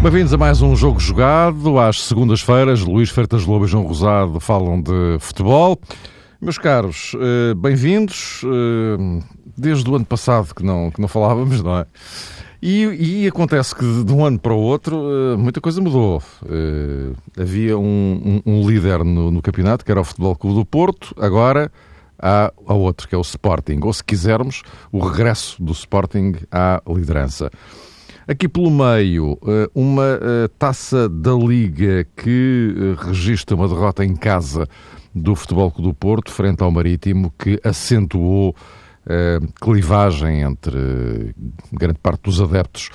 Bem-vindos a mais um jogo jogado. Às segundas-feiras, Luís Freitas Lobo e João Rosado falam de futebol. Meus caros, eh, bem-vindos. Eh, desde o ano passado que não, que não falávamos, não é? E, e acontece que de um ano para o outro eh, muita coisa mudou. Havia um, um, um líder no, no, campeonato, que era o Futebol Clube do Porto, agora há, há outro, que é o Sporting. Ou, se quisermos, o regresso do Sporting à liderança. Aqui pelo meio, eh, uma eh, taça da Liga que eh, registra uma derrota em casa do Futebol Clube do Porto frente ao Marítimo, que acentuou a clivagem entre grande parte dos adeptos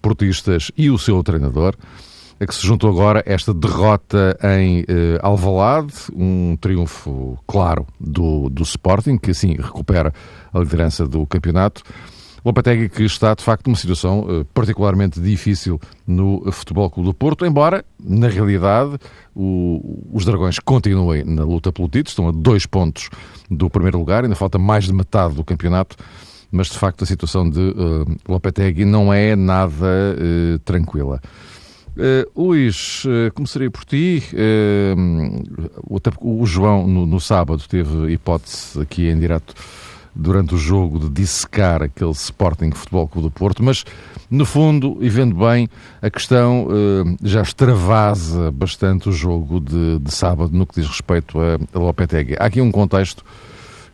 portistas e o seu treinador, a que se juntou agora esta derrota em Alvalade, um triunfo claro do, do Sporting, que assim recupera a liderança do campeonato. Lopetegui que está, de facto, numa situação uh, particularmente difícil no Futebol Clube do Porto, embora, na realidade, o, os Dragões continuem na luta pelo título, estão a dois pontos do primeiro lugar, ainda falta mais de metade do campeonato, mas, de facto, a situação de uh, Lopetegui não é nada uh, tranquila. Uh, Luís, uh, começaria por ti. Uh, o, o, João, no, no, sábado, teve hipótese aqui em direto durante o jogo de dissecar aquele Sporting Futebol Clube do Porto, mas no fundo, e vendo bem, a questão uh, já extravasa bastante o jogo de, de, sábado no que diz respeito a, a Lopetegui. Há aqui um contexto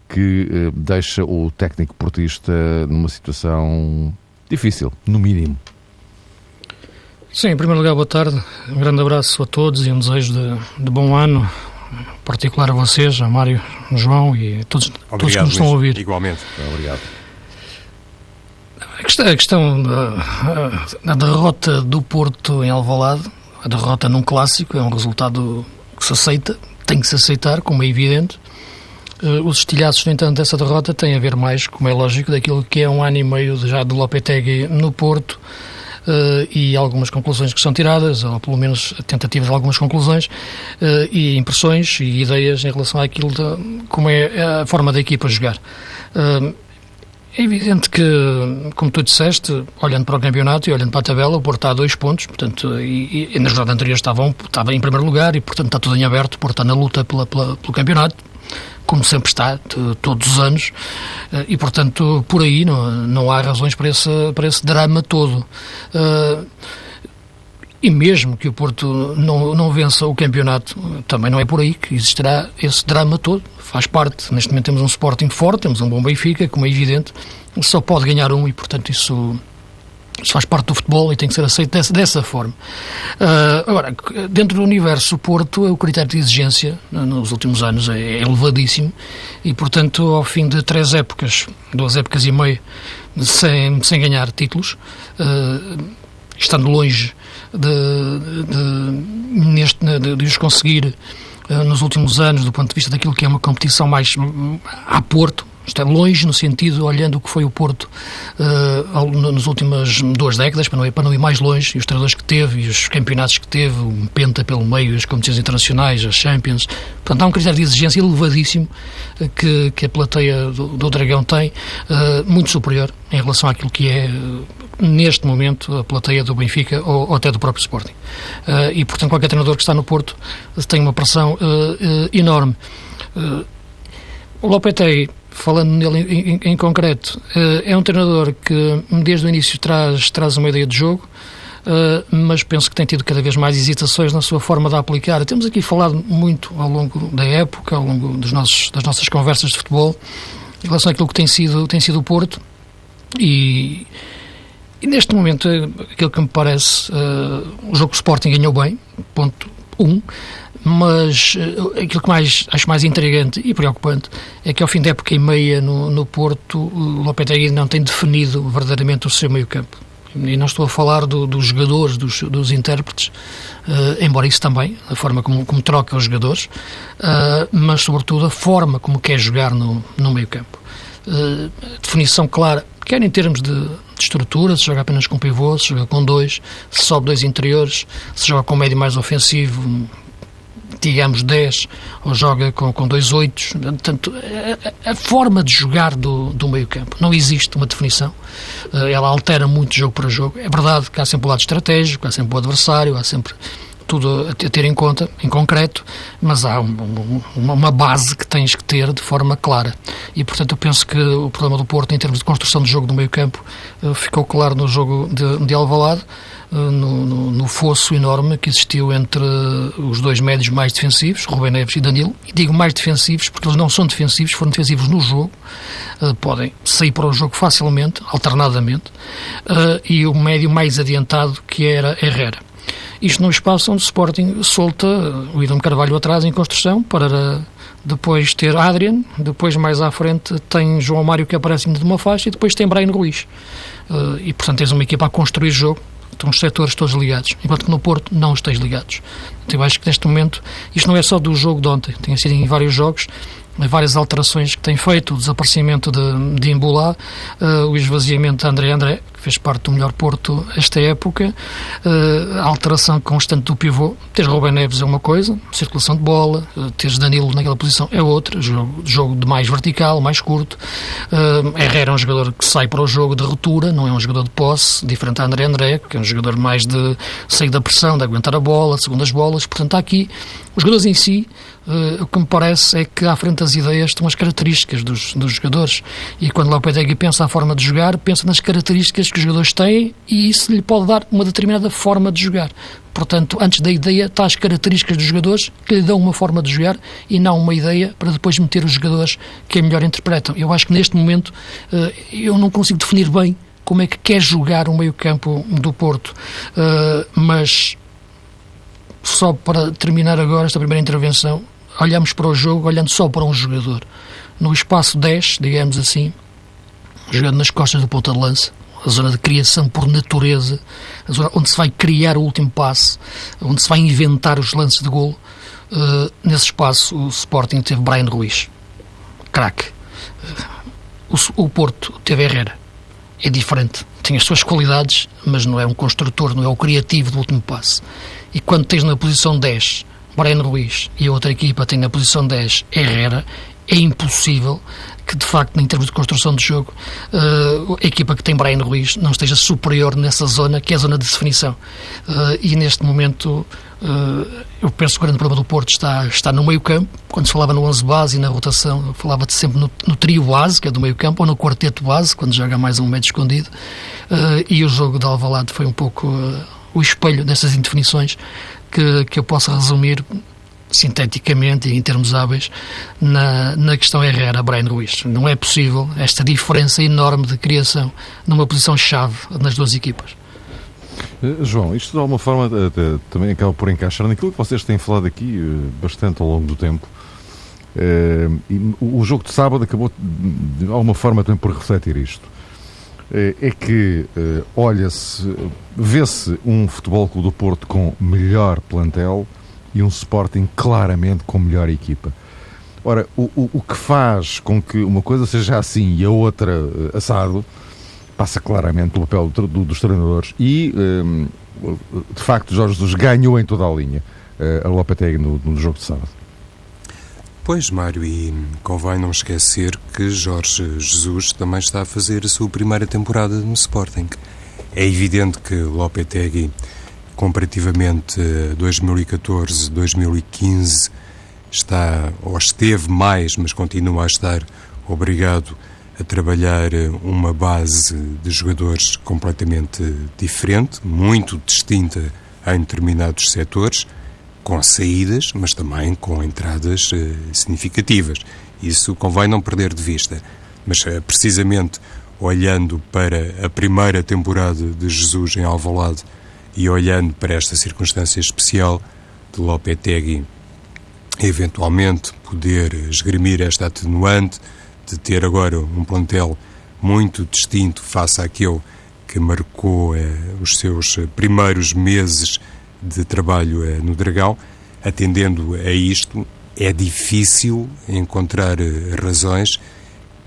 que uh, deixa o técnico portista numa situação difícil, no mínimo. Sim, em primeiro lugar, boa tarde. Um grande abraço a todos e um desejo de, de bom ano particular a vocês, a Mário, João e todos, Obrigado, todos que nos estão a ouvir. Igualmente. Obrigado. A questão, a questão da, da, derrota do Porto em Alvalade, a derrota num clássico, é um resultado que se aceita, tem que se aceitar, como é evidente. Eh, os estilhaços, no entanto, dessa derrota têm a ver mais, como é lógico, daquilo que é um ano e meio já de Lopetegui no Porto, e algumas conclusões que são tiradas, ou pelo menos tentativas de algumas conclusões, uh, e impressões e ideias em relação àquilo de como é a forma da equipa jogar. Uh, é evidente que, como tu disseste, olhando para o campeonato e olhando para a tabela, o Porto está a dois pontos, portanto, e, e na jornada anterior estava, um, estava em primeiro lugar e, portanto, está tudo em aberto, o Porto está na luta pela, pela, pelo campeonato, como sempre está, todos os anos, eh, e portanto por aí não, não há razões para esse, para esse drama todo. Uh, e mesmo que o Porto não, não vença o campeonato, também não é por aí que existirá esse drama todo. Faz parte. Neste momento temos um Sporting forte, temos um bom Benfica, como é evidente, só pode ganhar um e, portanto, isso isso faz parte do futebol e tem que ser aceito dessa, dessa forma. Uh, agora, dentro do universo Porto, o critério de exigência nos últimos anos é, é elevadíssimo e, portanto, ao fim de três épocas, duas épocas e meia, sem, sem ganhar títulos, uh, estando longe de, de, neste, de, de os conseguir uh, nos últimos anos, do ponto de vista daquilo que é uma competição mais a Porto, está longe no sentido, olhando o que foi o Porto uh, nas últimas duas décadas, para não, ir, para não ir mais longe, e os treinadores que teve, e os campeonatos que teve, o Penta pelo meio, as competições internacionais, as Champions. Portanto, há um critério de exigência elevadíssimo uh, que, que a plateia do, do Dragão tem, uh, muito superior em relação àquilo que é, neste momento, a plateia do Benfica ou, ou até do próprio Sporting. e, portanto, qualquer treinador que está no Porto tem uma pressão enorme. O Lopetegui falando nele em, em, em concreto, uh, é um treinador que desde o início traz, traz uma ideia de jogo, uh, mas penso que tem tido cada vez mais hesitações na sua forma de aplicar. Temos aqui falado muito ao longo da época, ao longo dos nossos, das nossas conversas de futebol, em relação àquilo que tem sido, tem sido o Porto, e, e neste momento, aquilo que me parece, uh, o jogo Sporting ganhou bem, ponto 1, um, mas uh, aquilo que mais acho mais intrigante e preocupante é que ao fim da época e meia no, no Porto, o Lopetegui não tem definido verdadeiramente o seu meio-campo. E não estou a falar do, dos jogadores, dos, dos intérpretes, uh, embora isso também, a forma como, como troca os jogadores, uh, mas sobretudo a forma como quer jogar no, no meio-campo. uh, definição clara, quer em termos de, de estrutura, se joga apenas com pivô, se joga com dois, se sobe dois interiores, se joga com médio mais ofensivo, digamos 10, ou joga com, com dois oitos. Portanto, a, a, forma de jogar do, do meio campo, não existe uma definição. Uh, ela altera muito jogo para jogo. É verdade que há sempre o lado estratégico, há sempre o adversário, há sempre tudo a ter em conta, em concreto, mas há um, uma base que tens que ter de forma clara. E, portanto, eu penso que o problema do Porto, em termos de construção de jogo do meio campo, eh, ficou claro no jogo de, de Alvalade, eh, no, no, no, fosso enorme que existiu entre os dois médios mais defensivos, Rubem Neves e Danilo. E digo mais defensivos porque eles não são defensivos, foram defensivos no jogo, eh, podem sair para o jogo facilmente, alternadamente, e o médio mais adiantado que era Herrera. Isto no espaço onde o Sporting solta o Idam Carvalho atrás em construção para depois ter Adrian, depois mais à frente tem João Mário que aparece de uma faixa e depois tem Brian Ruiz. Uh, e portanto tens uma equipa a construir jogo, estão os setores todos ligados, enquanto que no Porto não estás ligados. Então eu acho que neste momento, isto não é só do jogo de ontem, tem sido em vários jogos, várias alterações que tem feito, o desaparecimento de, de Imbulá, uh, o esvaziamento de André André, que fez parte do melhor Porto esta época, uh, a alteração constante do pivô. Teres Rubem Neves é uma coisa, circulação de bola, teres Danilo naquela posição é outra, jogo, jogo de mais vertical, mais curto. Uh, Herrera é um jogador que sai para o jogo de ruptura, não é um jogador de posse, diferente de André André, que é um jogador mais de sair da pressão, de aguentar a bola, segundas bolas. Portanto, há aqui os jogadores em si, o que me parece é que à frente das ideias estão as características dos, dos jogadores. E quando Lopetegui pensa a forma de jogar, pensa nas características que os jogadores têm e isso lhe pode dar uma determinada forma de jogar. Portanto, antes da ideia, está as características dos jogadores que lhe dão uma forma de jogar e não uma ideia para depois meter os jogadores que a melhor interpretam. Eu acho que neste momento uh, eu não consigo definir bem como é que quer jogar o meio-campo do Porto, uh, mas só para terminar agora esta primeira intervenção, olhamos para o jogo olhando só para um jogador. No espaço 10, digamos assim, jogando nas costas do ponta de lança, a zona de criação por natureza, a zona onde se vai criar o último passe, onde se vai inventar os lances de golo. Uh, nesse espaço, o Sporting teve Brian Ruiz, craque. Uh, o, o Porto teve Herrera. É diferente. Tem as suas qualidades, mas não é um construtor, não é o criativo do último passe. E quando tens na posição 10 Brian Ruiz e a outra equipa tem na posição 10 Herrera, é impossível que, de facto, em termos de construção de jogo, uh, a equipa que tem Brian Ruiz não esteja superior nessa zona, que é a zona de definição. Uh, e neste momento, uh, eu penso que o grande problema do Porto está, está no meio-campo. Quando se falava no 11 base e na rotação, falava-se sempre no, no, trio base, que é do meio-campo, ou no quarteto base, quando joga mais um médio escondido. e o jogo de Alvalade foi um pouco o espelho dessas indefinições que, que eu posso resumir sinteticamente e em termos hábeis na, na questão Herrera-Brian Ruiz. Não é possível esta diferença enorme de criação numa posição-chave nas duas equipas. Eh, João, isto de alguma forma eh, também acaba por encaixar naquilo que vocês têm falado aqui eh, bastante ao longo do tempo. o jogo de sábado acabou de alguma forma também por refletir isto. Eh, é que eh, olha-se, vê-se um Futebol Clube do Porto com melhor plantel e um Sporting claramente com melhor equipa. Ora, o, o, o que faz com que uma coisa seja assim e a outra uh, assado passa claramente pelo papel do, do, dos treinadores e, um, de facto, Jorge Jesus ganhou em toda a linha a Lopetegui no, no jogo de sábado. Pois, Mário, e convém não esquecer que Jorge Jesus também está a fazer a sua primeira temporada no Sporting. É evidente que Lopetegui, comparativamente a 2014, 2015, está ou esteve mais, mas continua a estar obrigado a trabalhar uma base de jogadores completamente diferente, muito distinta em determinados setores com saídas, mas também com entradas uh, significativas. Isso convém não perder de vista. Mas uh, precisamente olhando para a primeira temporada de Jesus em Alvalade e olhando para esta circunstância especial de Lopetegui eventualmente poder esgrimir esta atenuante de ter agora um plantel muito distinto face àquele que marcou eh, os seus primeiros meses de trabalho eh, no Dragão. Atendendo a isto, é difícil encontrar eh, razões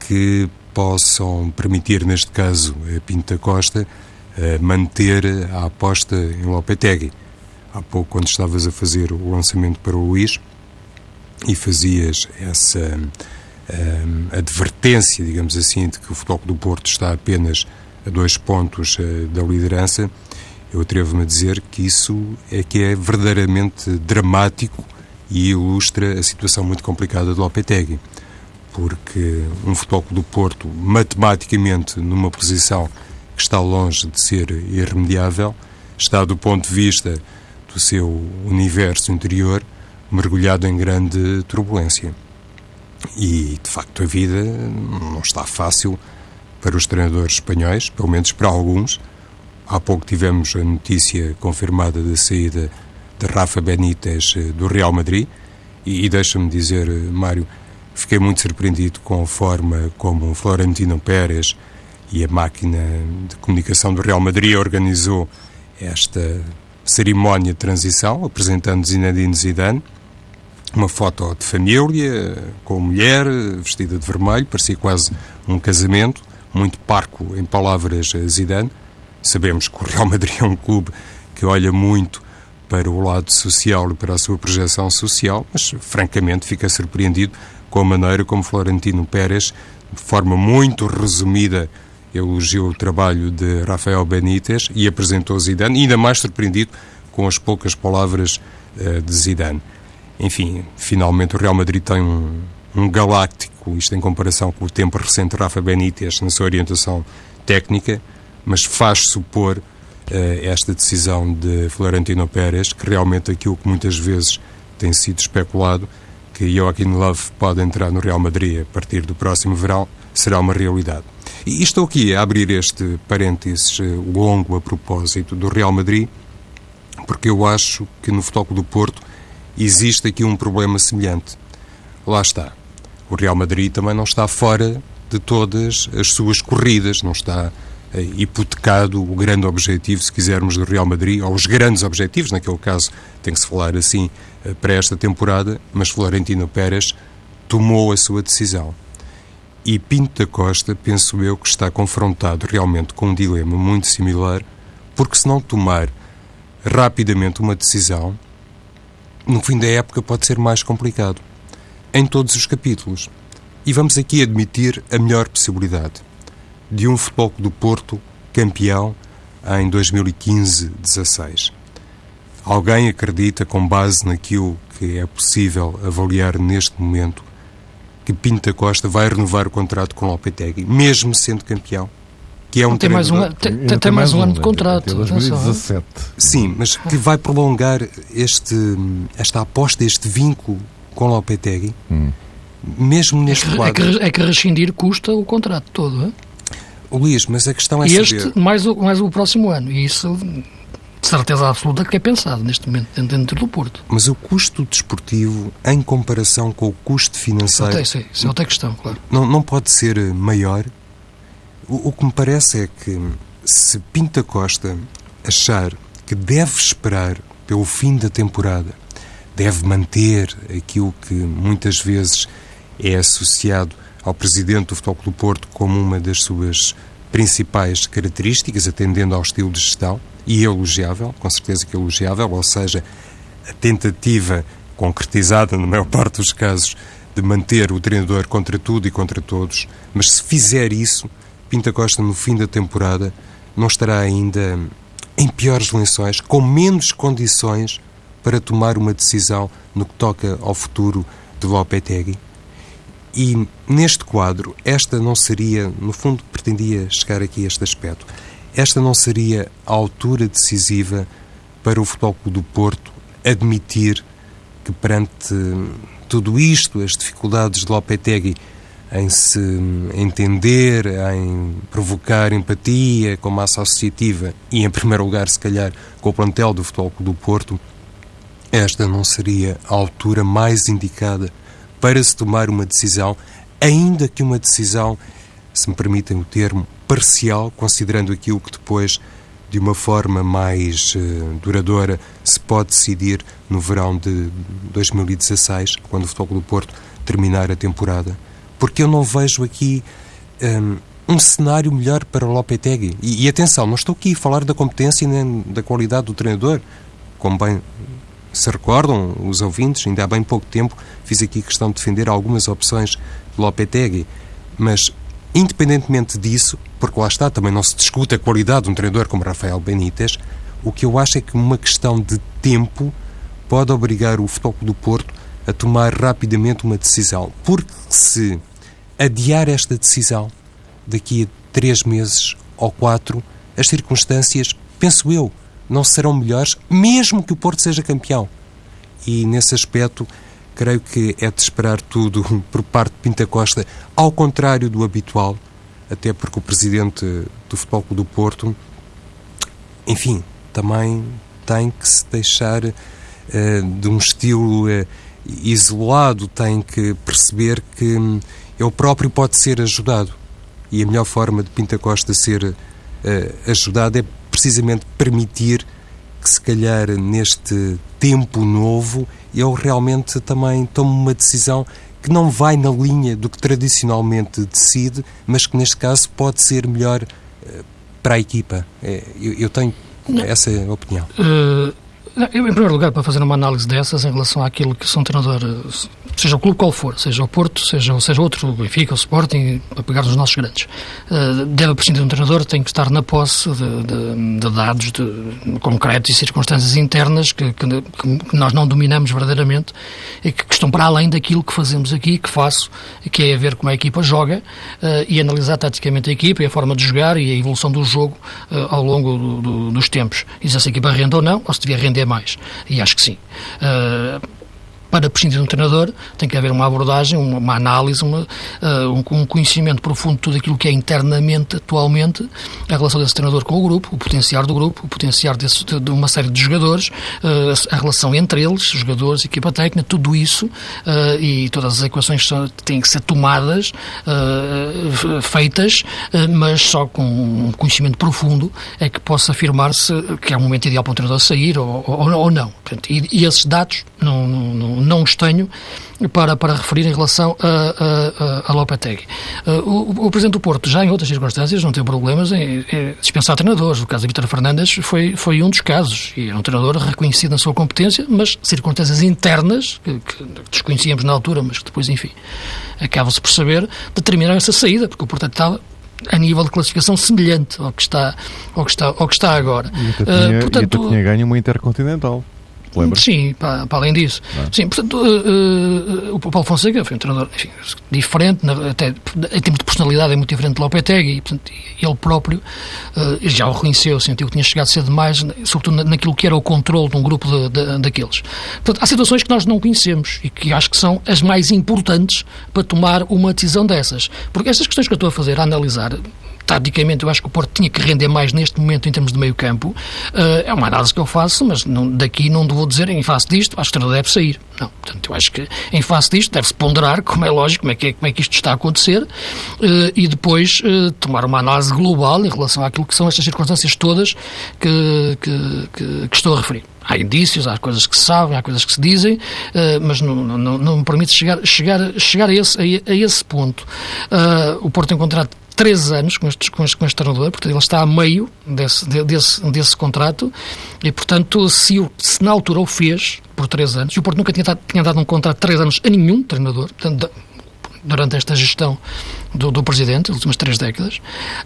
que possam permitir, neste caso, a Pinta Costa, manter a aposta em Lopetegui. Há pouco, quando estavas a fazer o lançamento para o Luís e fazias essa um, advertência, digamos assim, de que o Futebol do Porto está apenas a dois pontos da liderança, eu atrevo-me a dizer que isso é que é verdadeiramente dramático e ilustra a situação muito complicada do Lopetegui. Porque um Futebol do Porto, matematicamente, numa posição que está longe de ser irremediável, está do ponto de vista do seu universo interior mergulhado em grande turbulência. E, de facto, a vida não está fácil para os treinadores espanhóis, pelo menos para alguns. Há pouco tivemos a notícia confirmada da saída de Rafa Benítez eh, do Real Madrid. E, e deixa-me dizer, eh, Mário, fiquei muito surpreendido com a forma como Florentino Pérez e a máquina de comunicação do Real Madrid organizou esta cerimónia de transição, apresentando Zinedine Zidane uma foto de família, com mulher, vestida de vermelho, parecia quase um casamento, muito parco em palavras Zidane. Sabemos que o Real Madrid é um clube que olha muito para o lado social e para a sua projeção social, mas francamente fica surpreendido com a maneira como Florentino Pérez, de forma muito resumida, elogiou o trabalho de Rafael Benítez e apresentou Zidane, ainda mais surpreendido com as poucas palavras uh, de Zidane. Enfim, finalmente o Real Madrid tem um, um galáctico, isto em comparação com o tempo recente de Rafa Benítez na sua orientação técnica, mas faz supor uh, esta decisão de Florentino Pérez, que realmente aquilo que muitas vezes tem sido especulado, que Joaquim Love pode entrar no Real Madrid a partir do próximo verão, será uma realidade. E estou aqui a abrir este parênteses eh, longo a propósito do Real Madrid, porque eu acho que no Futebol do Porto existe aqui um problema semelhante. Lá está. O Real Madrid também não está fora de todas as suas corridas, não está hipotecado o grande objetivo, se quisermos, do Real Madrid, ou os grandes objetivos, naquele caso tem que se falar assim eh, para esta temporada, mas Florentino Pérez tomou a sua decisão. E Pinto da Costa, penso eu, que está confrontado realmente com um dilema muito similar, porque se não tomar rapidamente uma decisão, no fim da época pode ser mais complicado. Em todos os capítulos. E vamos aqui admitir a melhor possibilidade de um futebol do Porto campeão em 2015-16. Alguém acredita, com base naquilo que é possível avaliar neste momento, que Pinta Costa vai renovar o contrato com o Lopetegui, mesmo sendo campeão? que é um tem mais um, tem, tem, tem mais um ano de contrato. 2017. Sim, mas que vai prolongar este, esta aposta, este vínculo com Lopetegui, hum. mesmo neste é que, quadro. É que, é que rescindir custa o contrato todo, é? Luís, mas a questão é este, saber... mais o, mais o próximo ano, e isso de certeza absoluta que é pensado neste momento dentro do Porto. Mas o custo desportivo, em comparação com o custo financeiro... Isso é, isso é outra questão, claro. Não, não pode ser maior o, o que me parece é que se Pinta Costa achar que deve esperar pelo fim da temporada, deve manter aquilo que muitas vezes é associado ao presidente do Futebol Clube Porto como uma das suas principais características, atendendo ao estilo de gestão, e elogiável, com certeza que elogiável, ou seja, a tentativa concretizada, na maior parte dos casos, de manter o treinador contra tudo e contra todos, mas se fizer isso, Pinta Costa, no fim da temporada, não estará ainda em piores lençóis, com menos condições para tomar uma decisão no que toca ao futuro de Lopetegui? E neste quadro, esta não seria, no fundo, pretendia chegar aqui a este aspecto, esta não seria a altura decisiva para o Futebol Clube do Porto admitir que perante tudo isto, as dificuldades de Lopetegui em se entender, em provocar empatia com a massa associativa e, em primeiro lugar, se calhar, com o plantel do Futebol do Porto, esta não seria a altura mais indicada para se tomar uma decisão, ainda que uma decisão, se me permitem o termo, parcial, considerando aquilo que depois, de uma forma mais uh, duradoura, se pode decidir no verão de 2016, quando o Futebol do Porto terminar a temporada porque eu não vejo aqui um, um cenário melhor para o Lopetegui. E, e, atenção, não estou aqui a falar da competência nem da qualidade do treinador. Como bem se recordam os ouvintes, ainda há bem pouco tempo fiz aqui questão de defender algumas opções de Lopetegui. Mas, independentemente disso, porque lá está, também não se discute a qualidade de um treinador como Rafael Benítez, o que eu acho é que uma questão de tempo pode obrigar o Futebol do Porto a tomar rapidamente uma decisão. Porque se adiar esta decisão daqui a três meses ou quatro, as circunstâncias, penso eu, não serão melhores, mesmo que o Porto seja campeão. E nesse aspecto, creio que é de esperar tudo por parte de Pinta Costa, ao contrário do habitual, até porque o presidente do Futebol Clube do Porto, enfim, também tem que se deixar uh, de um estilo uh, isolado, tem que perceber que um, ele próprio pode ser ajudado. E a melhor forma de Pinta Costa ser uh, ajudado é precisamente permitir que, se calhar, neste tempo novo, ele realmente também tome uma decisão que não vai na linha do que tradicionalmente decide, mas que neste caso pode ser melhor para a equipa. É, eu, eu tenho essa opinião. Uh, eu, em primeiro lugar, para fazer uma análise dessas em relação àquilo que são treinador, seja o clube qual for, seja o Porto, seja, seja outro, o Benfica, o Sporting, para pegar nos nossos grandes, uh, deve prescindir de um treinador, tem que estar na posse de, de, de dados de, concretos e circunstâncias internas que, que, que, nós não dominamos verdadeiramente e que, estão para além daquilo que fazemos aqui, que faço, que é ver como a equipa joga uh, e analisar taticamente a equipa e a forma de jogar e a evolução do jogo ao longo do, do, dos tempos. E se essa equipa rende ou não, ou se devia render mais. E acho que sim. Uh, para prescindir de um treinador tem que haver uma abordagem, uma, uma análise, uma, uh, um, conhecimento profundo de tudo aquilo que é internamente, atualmente, a relação desse treinador com o grupo, o potencial do grupo, o potencial desse, de, de, uma série de jogadores, uh, a relação entre eles, jogadores, equipa técnica, tudo isso uh, e todas as equações têm que ser tomadas, feitas, mas só com um conhecimento profundo é que possa afirmar-se que é o momento ideal para um treinador sair ou, ou, ou não. Portanto, e, e, esses dados não, não não os tenho para, para referir em relação a, a, a Lopetegui. Uh, o, o, Presidente do Porto, já em outras circunstâncias, não tem problemas em, em dispensar treinadores. O caso de Vítor Fernandes foi, foi um dos casos. E era um treinador reconhecido na sua competência, mas circunstâncias internas, que, que desconhecíamos na altura, mas que depois, enfim, acaba-se por saber, determinaram essa saída, porque o Porto estava a nível de classificação semelhante ao que está, ao que está, ao que está agora. E até tinha, uh, portanto, e até tinha ganho uma intercontinental. Lembra? Sim, para, para, além disso. Ah. Sim, portanto, uh, uh, o Paulo Fonseca foi um treinador enfim, diferente, até em termos de personalidade é muito diferente de Lopetegui, e portanto, ele próprio uh, já o reconheceu, sentiu que tinha chegado cedo demais, sobretudo naquilo que era o controle de um grupo de, de, daqueles. Portanto, há situações que nós não conhecemos e que acho que são as mais importantes para tomar uma decisão dessas. Porque estas questões que eu estou a fazer, a analisar, taticamente eu acho que o Porto tinha que render mais neste momento em termos de meio campo. Uh, é uma análise que eu faço, mas não, daqui não vou dizer em face disto, acho que o deve sair. Não, portanto, eu acho que em face disto deve-se ponderar, como é lógico, como é que, é, como é que isto está a acontecer uh, e depois uh, tomar uma análise global em relação àquilo que são estas circunstâncias todas que, que, que, que estou a referir há indícios, há coisas que se sabem, há coisas que se dizem, mas não, não, não, me permite chegar, chegar, chegar a, esse, a, esse ponto. O Porto tem contrato três anos com este, com este, com este treinador, portanto ele está a meio desse, desse, desse contrato e, portanto, se, se na altura o fez por três anos, e o Porto nunca tinha tinha dado um contrato de três anos a nenhum treinador, portanto, durante esta gestão do, do Presidente, nas últimas três décadas,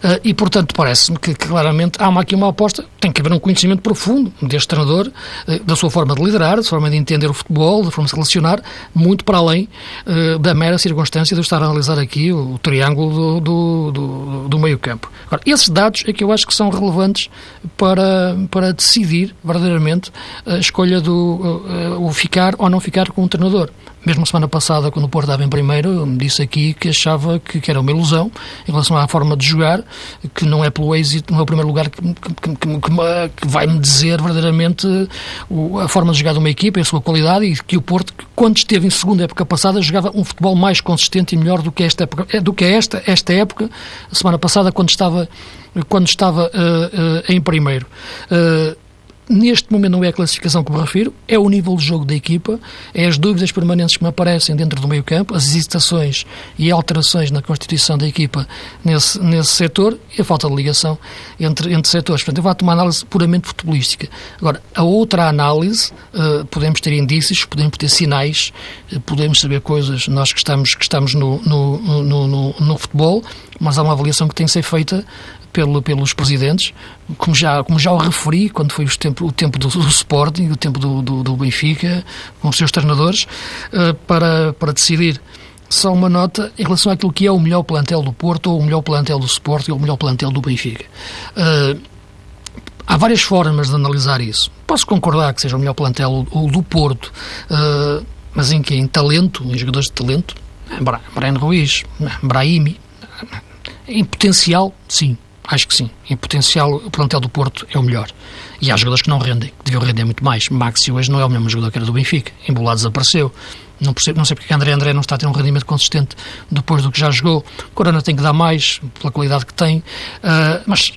uh, e, portanto, parece-me que, claramente há uma, aqui uma aposta, tem que haver um conhecimento profundo deste treinador, uh, da sua forma de liderar, da sua forma de entender o futebol, da forma de se relacionar, muito para além uh, da mera circunstância de eu estar a analisar aqui o, o triângulo do, do, do, meio-campo. esses dados é que eu acho que são relevantes para, para decidir verdadeiramente a escolha do o ficar ou não ficar com um treinador. Mesmo semana passada, quando o Porto estava em primeiro, me disse aqui que achava que, que, era uma ilusão em relação à forma de jogar, que não é pelo êxito, não é o primeiro lugar que, que, que vai-me dizer verdadeiramente a forma de jogar de uma equipa, a sua qualidade, e que o Porto, quando esteve em segunda época passada, jogava um futebol mais consistente e melhor do que esta época, é, do que esta, esta época, a semana passada, quando estava, quando estava uh, uh, em primeiro. Uh, neste momento não é a classificação que me refiro, é o nível de jogo da equipa, é as dúvidas permanentes que me aparecem dentro do meio campo, as hesitações e alterações na constituição da equipa nesse, nesse setor e a falta de ligação entre, entre setores. Portanto, eu vou uma análise puramente futebolística. Agora, a outra análise, uh, podemos ter indícios, podemos ter sinais, uh, podemos saber coisas, nós que estamos, que estamos no, no, no, no, no futebol, mas há uma avaliação que tem que ser feita pelo, pelos presidentes, como já, como já o referi quando foi o tempo, o tempo do, do Sporting, o tempo do, do, do Benfica, com os seus treinadores, uh, para, para decidir só uma nota em relação àquilo que é o melhor plantel do Porto, ou o melhor plantel do Sporting, ou o melhor plantel do Benfica. Uh, há várias formas de analisar isso. Posso concordar que seja o melhor plantel do Porto, uh, mas em que? Em talento, em jogadores de talento? Brian Ruiz, Brahimi. Em potencial, sim. Acho que sim. Em potencial, o plantel do Porto é o melhor. E há jogadores que não rendem, que deviam render muito mais. Maxi hoje não é o mesmo jogador que era do Benfica. Embolado desapareceu. Não, percebo, não sei porque André André não está a ter um rendimento consistente depois do que já jogou. Corona tem que dar mais, pela qualidade que tem. Uh, mas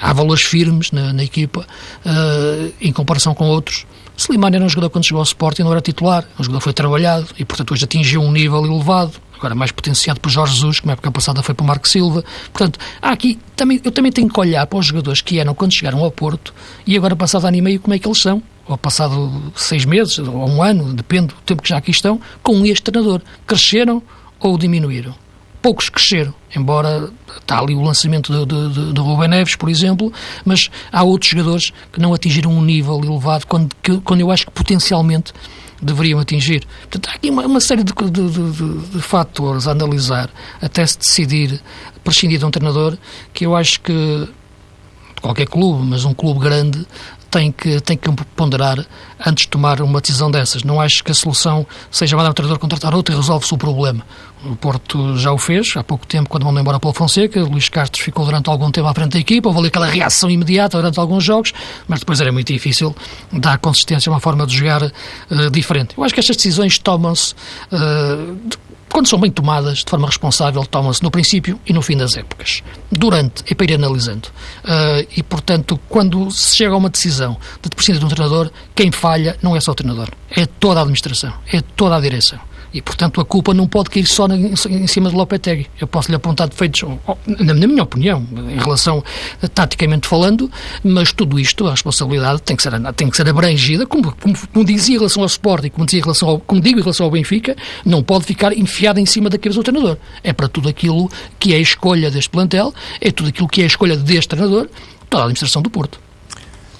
há valores firmes na, na equipa, uh, em comparação com outros. Slimani era um jogador quando chegou ao Sporting, não era titular. Um jogador foi trabalhado e, portanto, hoje atingiu um nível elevado agora mais potenciado por Jorge Jesus, que na época passada foi para o Marco Silva. Portanto, há aqui, também, eu também tenho que olhar para os jogadores que eram quando chegaram ao Porto e agora, passado ano e meio, como é que eles são. Ou passado seis meses, ou um ano, depende do tempo que já aqui estão, com este treinador. Cresceram ou diminuíram? poucos cresceram, embora está ali o lançamento de, de, de Rubem Neves, por exemplo, mas há outros jogadores que não atingiram um nível elevado quando, que, quando eu acho que potencialmente deveriam atingir. Portanto, há aqui uma, uma série de, de, de, de, fatores a analisar até se decidir prescindir de um treinador que eu acho que qualquer clube, mas um clube grande tem que, tem que ponderar antes de tomar uma decisão dessas. Não acho que a solução seja mandar o treinador contratar outro e resolve-se o problema. O Porto já o fez há pouco tempo, quando mandou embora Paulo Fonseca. Luís Castro ficou durante algum tempo à frente da equipa. Houve aquela reação imediata durante alguns jogos, mas depois era muito difícil dar consistência a uma forma de jogar uh, diferente. Eu acho que estas decisões tomam-se uh, quando são bem tomadas de forma responsável, tomam-se no princípio e no fim das épocas. Durante e para ir analisando. Uh, e, portanto, quando se chega a uma decisão de prescindir de um treinador, quem falha não é só o treinador, é toda a administração, é toda a direção. E, portanto, a culpa não pode cair só em cima de Lopetegui. Eu posso lhe apontar defeitos, na minha opinião, em relação, taticamente falando, mas tudo isto, a responsabilidade tem que ser, tem que ser abrangida, como, como, como dizia em relação ao Sporting, como, dizia em relação ao, como digo em relação ao Benfica, não pode ficar enfiada em cima da cabeça do treinador. É para tudo aquilo que é a escolha deste plantel, é tudo aquilo que é a escolha deste treinador, toda a administração do Porto.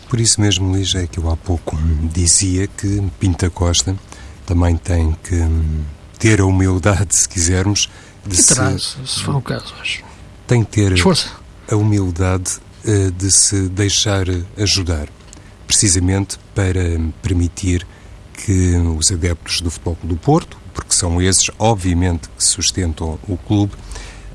Por isso mesmo, Luís, é que eu há pouco dizia que Pinta Costa também tem que ter a humildade, se quisermos, de e terá, se, se for o caso, acho. Tem que ter Esforça. a humildade uh, de se deixar ajudar, precisamente para permitir que os adeptos do Futebol do Porto, porque são esses, obviamente, que sustentam o clube,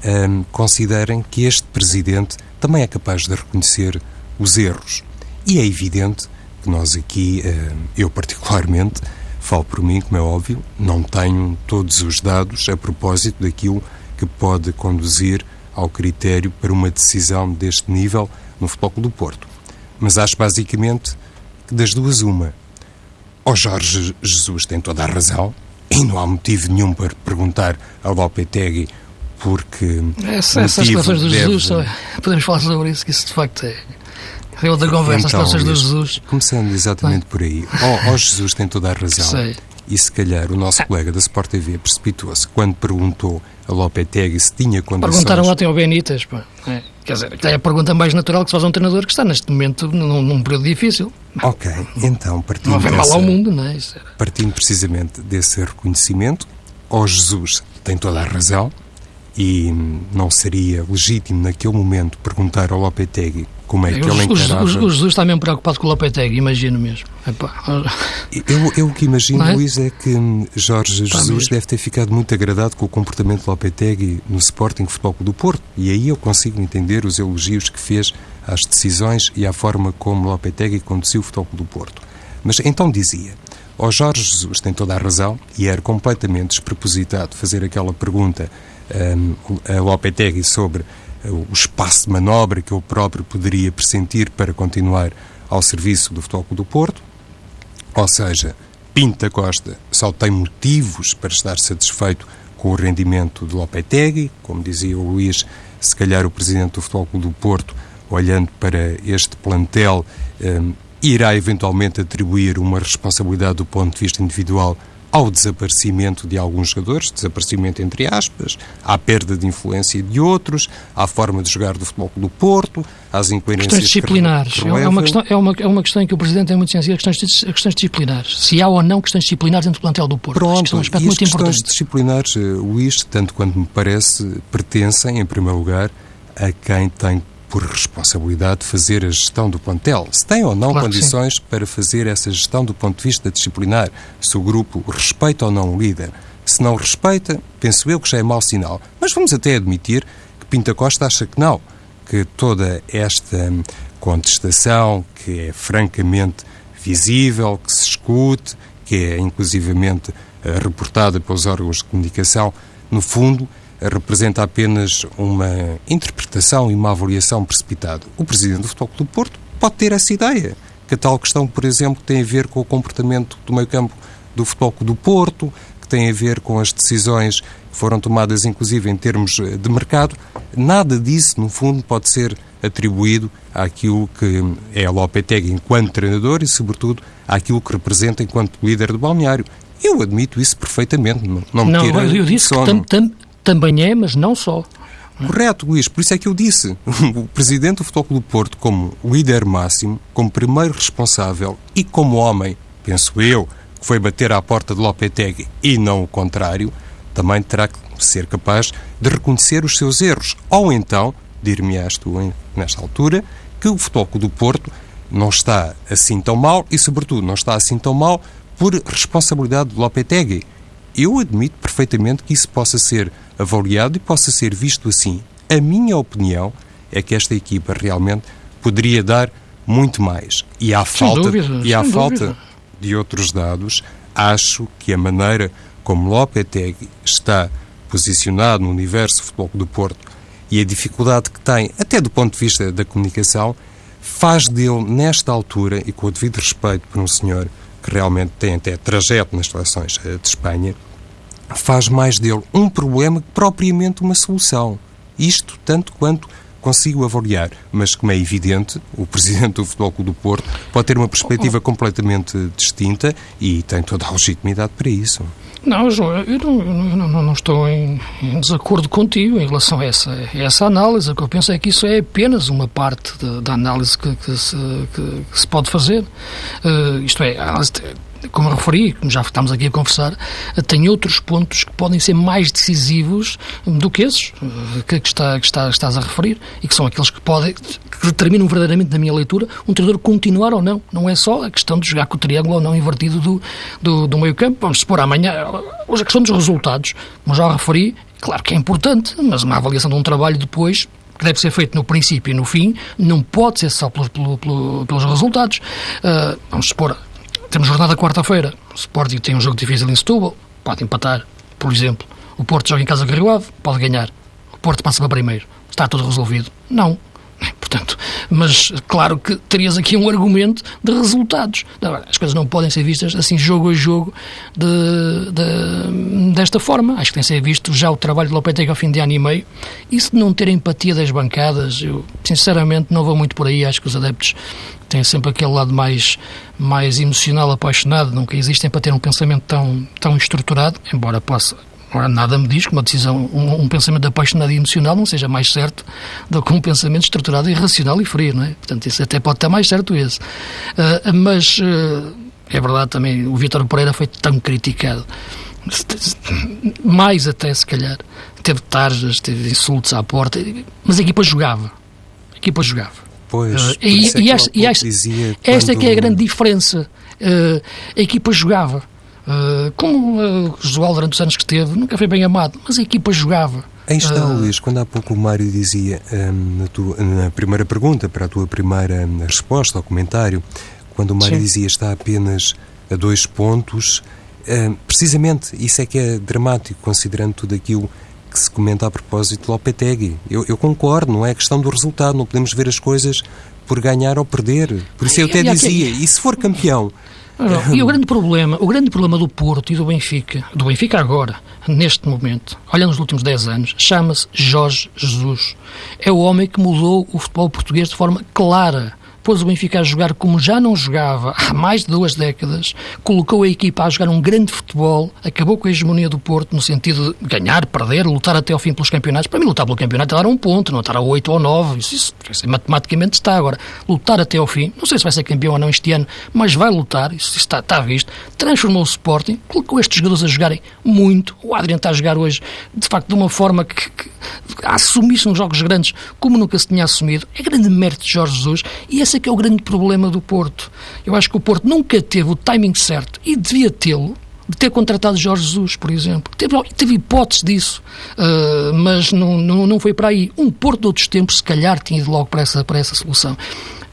um, ehm, considerem que este presidente também é capaz de reconhecer os erros. E é evidente que nós aqui, uh, eu particularmente, Falo por mim, como é óbvio, não tenho todos os dados a propósito daquilo que pode conduzir ao critério para uma decisão deste nível no Futebol do Porto. Mas acho basicamente que das duas uma. O Jorge Jesus tem toda a razão e não há motivo nenhum para perguntar ao Lopetegui porque... Essa, essas declarações do deve... Jesus, podemos falar sobre isso, que isso de facto é foi outra conversa, então, as do Jesus. Começando exatamente por aí. Ó oh, oh, Jesus tem toda a razão. Sei. E se calhar o nosso colega da Sport TV precipitou-se quando perguntou a Lopetegui se tinha condições... Perguntaram até ao Benítez, pá. É, quer dizer, é a pergunta mais natural que se faz a um treinador que está neste momento num, num período difícil. Ok, então partindo... Não vem mal ao mundo, não é? Partindo precisamente desse reconhecimento, ó oh, Jesus tem toda a razão e não seria legítimo naquele momento perguntar ao Lopetegui como é que ele encarava... O, o, Jesus está mesmo preocupado com o Lopetegui, imagino mesmo. Eu, eu o que imagino, é? Luís, é que Jorge está Jesus mesmo. deve ter ficado muito agradado com o comportamento de Lopetegui no Sporting Futebol do Porto. E aí eu consigo entender os elogios que fez às decisões e à forma como Lopetegui conduziu o Futebol do Porto. Mas então dizia, o Jorge Jesus tem toda a razão e era completamente despropositado fazer aquela pergunta a Lopetegui sobre o espaço de manobra que eu próprio poderia pressentir para continuar ao serviço do Futebol do Porto. Ou seja, Pinta Costa só tem motivos para estar satisfeito com o rendimento de Lopetegui, como dizia o Luís, se calhar o presidente do Futebol Clube do Porto, olhando para este plantel, um, irá eventualmente atribuir uma responsabilidade do ponto de vista individual ao desaparecimento de alguns jogadores, desaparecimento entre aspas, à perda de influência de outros, à forma de jogar do futebol do Porto, às incoerências Questões disciplinares. Que é, uma questão, é, uma, é uma questão em que o Presidente é muito sensível, questões, questões disciplinares. Se há ou não questões disciplinares dentro do plantel do Porto. Pronto, Acho que é um aspecto e muito questões importante. disciplinares, eh, Luís, tanto quanto me parece, pertencem, em primeiro lugar, a quem tem por responsabilidade fazer a gestão do plantel. Se tem ou não Claro condições para fazer essa gestão do ponto de vista disciplinar, se o grupo respeita ou não o líder. Se não respeita, penso eu que já é mau sinal. Mas vamos até admitir que Pinta Costa acha que não, que toda esta hum, contestação, que é francamente visível, que se escute, que é inclusivamente eh, reportada pelos órgãos de comunicação, no fundo, representa apenas uma interpretação e uma avaliação precipitada. O Presidente do Futebol Clube do Porto pode ter essa ideia, que a tal questão, por exemplo, tem a ver com o comportamento do meio-campo do Futebol Clube do Porto, que tem a ver com as decisões que foram tomadas, inclusive, em termos eh, de mercado. Nada disso, no fundo, pode ser atribuído àquilo que é a Lopetegui enquanto treinador e, sobretudo, àquilo que representa enquanto líder do balneário. Eu admito isso perfeitamente, não, não me Não, tira eu disse sono. que tam, tam, também é, mas não só. Correto, Luís, por isso é que eu disse. O presidente do Futebol Clube do Porto, como líder máximo, como primeiro responsável e como homem, penso eu, que foi bater à porta de Lopetegui e não o contrário, também terá que ser capaz de reconhecer os seus erros. Ou então, dir-me-ás tu, nesta altura, que o Futebol Clube do Porto não está assim tão mal e, sobretudo, não está assim tão mal por responsabilidade de Lopetegui. Eu admito perfeitamente que isso possa ser avaliado e possa ser visto assim. A minha opinião é que esta equipa realmente poderia dar muito mais. E à Sem falta, dúvida, e à sem falta dúvida. de outros dados, acho que a maneira como Lopetegui está posicionado no universo do futebol do Porto e a dificuldade que tem, até do ponto de vista da comunicação, faz dele, nesta altura, e com o devido respeito por um senhor que realmente tem até trajeto nas seleções eh, de Espanha, faz mais dele um problema que propriamente uma solução. Isto tanto quanto consigo avaliar, mas como é evidente, o Presidente do Futebol Clube do Porto pode ter uma perspectiva completamente distinta e tem toda a legitimidade para isso. Não, João, eu não, eu não, não- estou em, em desacordo contigo em relação a essa, essa análise. O que eu penso é que isso é apenas uma parte da- análise que, que se, que- que se pode fazer. Eh, isto é, a análise, como referi, como já estamos aqui a conversar, tem outros pontos que podem ser mais decisivos do que esses eh, que, que está, que, está, estás a referir e que são aqueles que podem que determinam verdadeiramente, na minha leitura, um treinador continuar ou não. Não é só a questão de jogar com o triângulo ou não invertido do, do, do meio campo. Vamos supor, amanhã, hoje a questão dos resultados, como já referi, claro que é importante, mas uma avaliação de um trabalho depois que deve ser feito no princípio e no fim, não pode ser só pelos, pelo- pelo- pelos resultados. Ah, vamos supor, temos jornada quarta-feira, o Sporting tem um jogo difícil em Setúbal, pode empatar, por exemplo. O Porto joga em casa com o Rio Ave, pode ganhar. O Porto passa para primeiro. Está tudo resolvido? Não. Portanto, mas claro que terias aqui um argumento de resultados. As coisas não podem ser vistas assim jogo a jogo de, de- desta forma. Acho que tem que ser visto já o trabalho de Lopetegui ao fim de ano e meio. E se não ter empatia das bancadas, eu sinceramente não vou muito por aí. Acho que os adeptos têm sempre aquele lado mais, mais emocional, apaixonado. Nunca existem para ter um pensamento tão, tão estruturado, embora possa nada me diz que uma decisão, um, um pensamento apaixonado e emocional não seja mais certo do que um pensamento estruturado e racional e frio, não é? Portanto, isso até pode estar mais certo esse. Ah, mas ah, é verdade também, o Vítor Pereira foi tão criticado, mais até se calhar. Teve tarjas, teve insultos à porta, mas a equipa jogava. A equipa jogava. Pois, por e, é e esta, esta- esta é que é a quando- grande diferença. Uh, a equipa jogava. Uh, como uh, o Josual, durante os anos que esteve, nunca foi bem amado, mas a equipa jogava. Aí está, Ah. Luís, quando há pouco o Mário dizia hum, na, tua- na primeira pergunta, para a tua primeira hum, resposta ao comentário, quando o Mário Sim. dizia está apenas a dois pontos, hum, precisamente isso é que é dramático, considerando tudo aquilo que que se comenta a propósito de Lopetegui. Eu, eu concordo, não é questão do resultado, não podemos ver as coisas por ganhar ou perder. Por isso eu até dizia, e se for campeão? E o grande problema, o grande problema do Porto e do Benfica, do Benfica agora, neste momento, olhando nos últimos 10 anos, chama-se Jorge Jesus. É o homem que mudou o futebol português de forma clara pôs o Benfica a jogar como já não jogava há mais de duas décadas, colocou a equipa a jogar um grande futebol, acabou com a hegemonia do Porto no sentido de ganhar, perder, lutar até ao fim pelos campeonatos. Para mim, lutar pelo campeonato é dar um ponto, não estar a oito ou nove, isso, isso, isso, matematicamente está. Agora, lutar até ao fim, não sei se vai ser campeão ou não este ano, mas vai lutar, isso, isso está, está visto. Transformou o Sporting, colocou estes jogadores a jogarem muito. O Adriano está a jogar hoje, de facto, de uma forma que, que a assumir-se nos jogos grandes como nunca se tinha assumido. É grande mérito de Jorge Jesus e é que é o grande problema do Porto. Eu acho que o Porto nunca teve o timing certo e devia tê-lo de ter contratado Jorge Jesus, por exemplo. Teve, teve hipótese disso, uh, mas não, não, não foi para aí. Um Porto de outros tempos, se calhar, tinha ido logo para essa, para essa solução.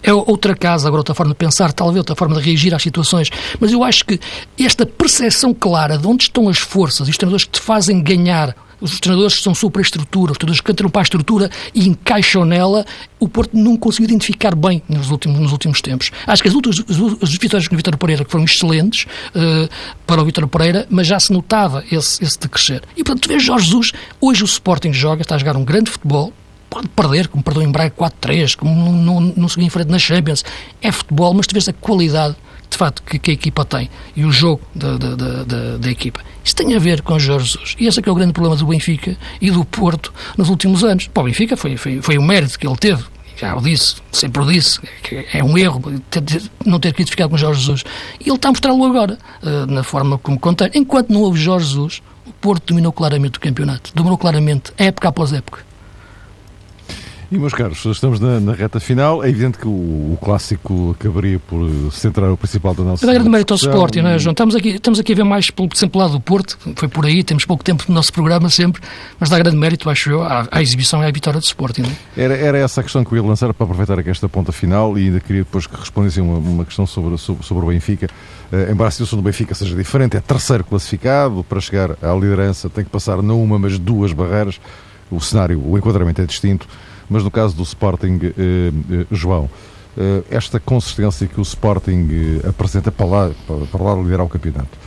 É outra casa, agora outra forma de pensar, talvez outra forma de reagir às situações, mas eu acho que esta percepção clara de onde estão as forças e os treinadores que te fazem ganhar os treinadores são superestrutura, os treinadores que entram para a estrutura e encaixam nela, o Porto não conseguiu identificar bem nos últimos, nos últimos tempos. Acho que as últimas as vitórias com o Vitor Pereira foram excelentes uh, para o Vitor Pereira, mas já se notava esse, esse decrescer. E portanto, tu vês Jorge Jesus, hoje o Sporting joga, está a jogar um grande futebol, pode perder, como perdeu em Braga 4-3, como não, não, não seguiu em frente na Champions. É futebol, mas tu vês a qualidade de facto que, que a equipa tem e o jogo da, da, da, da, equipa. Isso tem a ver com Jorge Jesus. E esse é que é o grande problema do Benfica e do Porto nos últimos anos. Para o Benfica foi, foi, foi o mérito que ele teve. Já o disse, sempre o disse, é um erro ter, não ter ficar com Jorge Jesus. E ele está a mostrá-lo agora, uh, na forma como conta. Enquanto não houve Jorge Jesus, o Porto dominou claramente o campeonato. Dominou claramente, época após época. E, meus caros, estamos na, na, reta final. É evidente que o, o, clássico acabaria por centrar o principal da nossa. É grande mérito ao Sporting, não é, João? Estamos aqui, estamos aqui a ver mais pelo, sempre lado do Porto, foi por aí, temos pouco tempo no nosso programa sempre, mas dá grande mérito, acho eu, à, à exibição e à vitória do Sporting. É? Era, era essa a questão que eu ia lançar para aproveitar aqui esta ponta final e ainda queria depois que respondessem uma, uma questão sobre, sobre, sobre o Benfica. Uh, embora a situação do Benfica seja diferente, é terceiro classificado, para chegar à liderança tem que passar não uma, mas duas barreiras. O cenário, o enquadramento é distinto. Mas no caso do Sporting, eh, eh, João, eh, esta consistência que o Sporting apresenta para lá, para lá liderar o campeonato,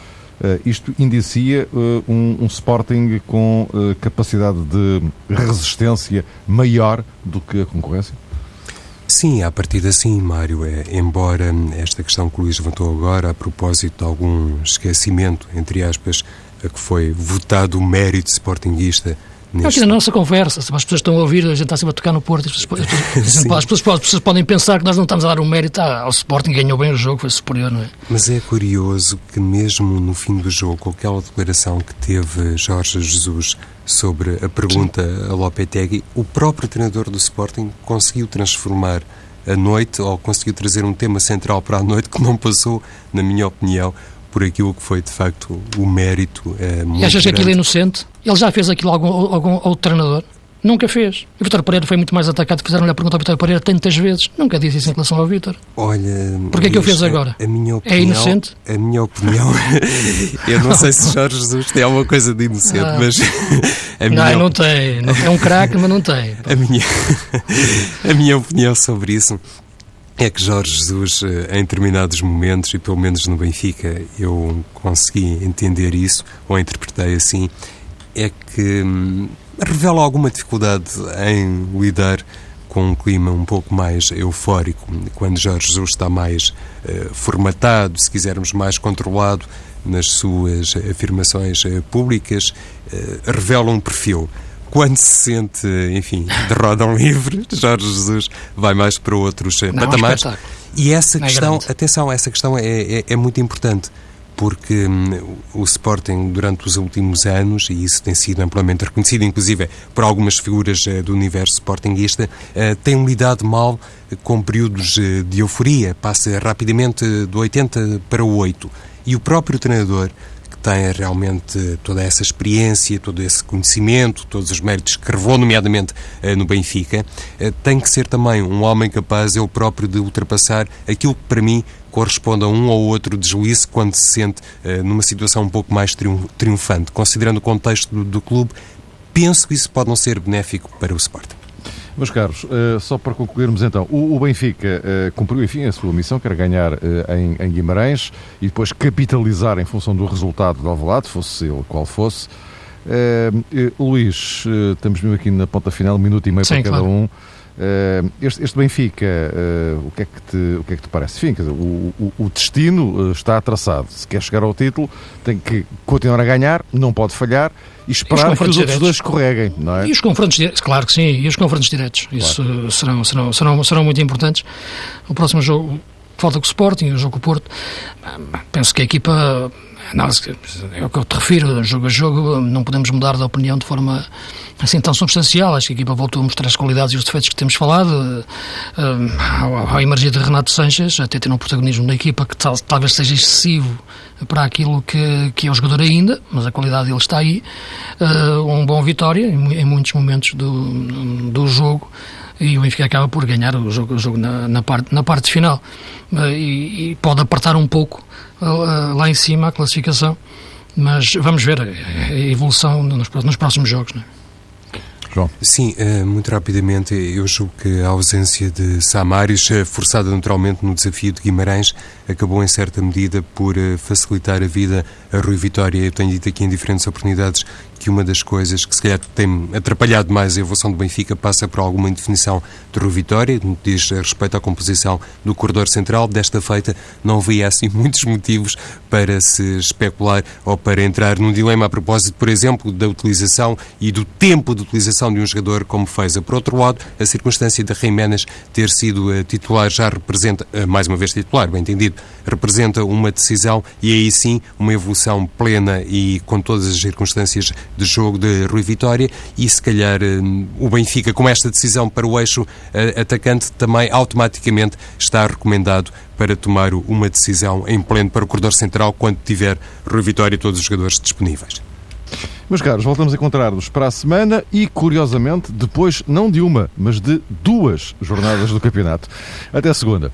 isto indicia um, um Sporting com capacidade de resistência maior do que a concorrência? Sim, a partir sim, Mário. É, embora esta questão que o Luís levantou agora, a propósito de algum esquecimento, entre aspas, a que foi votado o mérito sportinguista Neste... Aqui na nossa conversa, as pessoas estão a ouvir, a gente está sempre a tocar no Porto, as pessoas, as pessoas, as pessoas podem pensar que nós não estamos a dar um mérito ao Sporting, ganhou bem o jogo, foi superior, não é? Mas é curioso que mesmo no fim do jogo, com aquela declaração que teve Jorge Jesus sobre a pergunta Sim. a Lopetegui, o próprio treinador do Sporting conseguiu transformar a noite, ou conseguiu trazer um tema central para a noite que não passou, na minha opinião, por aquilo que foi de facto o mérito. É, e achas que aquilo é inocente? Ele já fez aquilo a algum, algum outro treinador? Nunca fez. O Vitor Pereira foi muito mais atacado. Fizeram-lhe a pergunta ao Vitor Pereira tantas vezes. Nunca disse isso em relação ao Vitor. Olha. Porquê é que eu fez agora? A minha é opinião, é inocente? A minha opinião. eu não sei se Jorge Jesus tem alguma coisa de inocente, ah. mas. A minha não, não tem. Não, é um craque, mas não tem. A minha, a minha opinião sobre isso é que Jorge Jesus, eh, em determinados momentos, e pelo menos no Benfica eu consegui entender isso, ou interpretei assim, é que hum, revela alguma dificuldade em lidar com um clima um pouco mais eufórico, quando Jorge Jesus está mais uh, formatado, se quisermos mais controlado nas suas afirmações uh, públicas, uh, revela um perfil quando se sente, enfim, de roda livre, Jorge Jesus vai mais para outros Não, patamares. É um e essa é questão, é atenção, essa questão é, é, é muito importante porque hum, o Sporting durante os últimos anos, e isso tem sido amplamente reconhecido, inclusive por algumas figuras uh, do universo sportinguista, uh, tem lidado mal com períodos uh, de euforia, passa rapidamente do 80 para o 8. E o próprio treinador tem realmente toda essa experiência, todo esse conhecimento, todos os méritos que revelou, nomeadamente eh, no Benfica, eh, tem que ser também um homem capaz, ele próprio, de ultrapassar aquilo que para mim corresponde a um ou outro deslize quando se sente eh, numa situação um pouco mais triunfante. Considerando o contexto do, do clube, penso que isso pode não ser benéfico para o Sporting. Meus caros, uh, só para concluirmos então, o, o Benfica uh, cumpriu, enfim, a sua missão, que era ganhar uh, em, em, Guimarães e depois capitalizar em função do resultado do Alvalade, fosse ele qual fosse. Luís, estamos mesmo aqui na ponta final, um minuto e meio Sim, para cada claro. um. Este, este, Benfica, o, que é que te, o que é que te parece? Enfim, dizer, o, o, o, destino está traçado. Se quer chegar ao título, tem que continuar a ganhar, não pode falhar e esperar que os diretos. outros dois escorreguem, não é? E os confrontos diretos, claro que sim, e os confrontos diretos. Claro. Isso serão, serão, serão, serão muito importantes. O próximo jogo falta com o Sporting, o jogo com o Porto. Penso que a equipa não, é o que eu te refiro, jogo a jogo, não podemos mudar de opinião de forma assim tão substancial. Acho que a equipa voltou a mostrar as qualidades e os defeitos que temos falado. Uh, ao, ao emergir de Renato Sanches, até ter um protagonismo da equipa que tal, talvez seja excessivo para aquilo que, que é o jogador ainda, mas a qualidade dele está aí. Uh, um bom vitória em, em, muitos momentos do, do jogo e o Benfica acaba por ganhar o jogo, o jogo na, na, parte, na parte final. E, e, pode apertar um pouco lá em cima a classificação, mas vamos ver a, evolução nos, próximos jogos. Não é? João. Sim, eh, muito rapidamente, eu julgo que a ausência de Samaris, eh, forçada naturalmente no desafio de Guimarães, acabou em certa medida por eh, facilitar a vida a Rui Vitória. Eu tenho dito aqui em diferentes oportunidades que uma das coisas que se calhar tem atrapalhado mais a evolução do Benfica passa por alguma indefinição de Vitória, no que diz respeito à composição do corredor central. Desta feita, não havia assim muitos motivos para se especular ou para entrar num dilema a propósito, por exemplo, da utilização e do tempo de utilização de um jogador como Feza. Por outro lado, a circunstância de Jiménez ter sido eh, titular já representa, eh, mais uma vez titular, bem entendido, representa uma decisão e aí sim uma evolução plena e com todas as circunstâncias de jogo de Rui Vitória e se calhar eh, o Benfica com esta decisão para o eixo atacante também automaticamente está recomendado para tomar uma decisão em pleno para o corredor central quando tiver Rui Vitória e todos os jogadores disponíveis. Meus caros, voltamos a encontrar-nos para a semana e, curiosamente, depois não de uma, mas de duas jornadas do campeonato. Até segunda.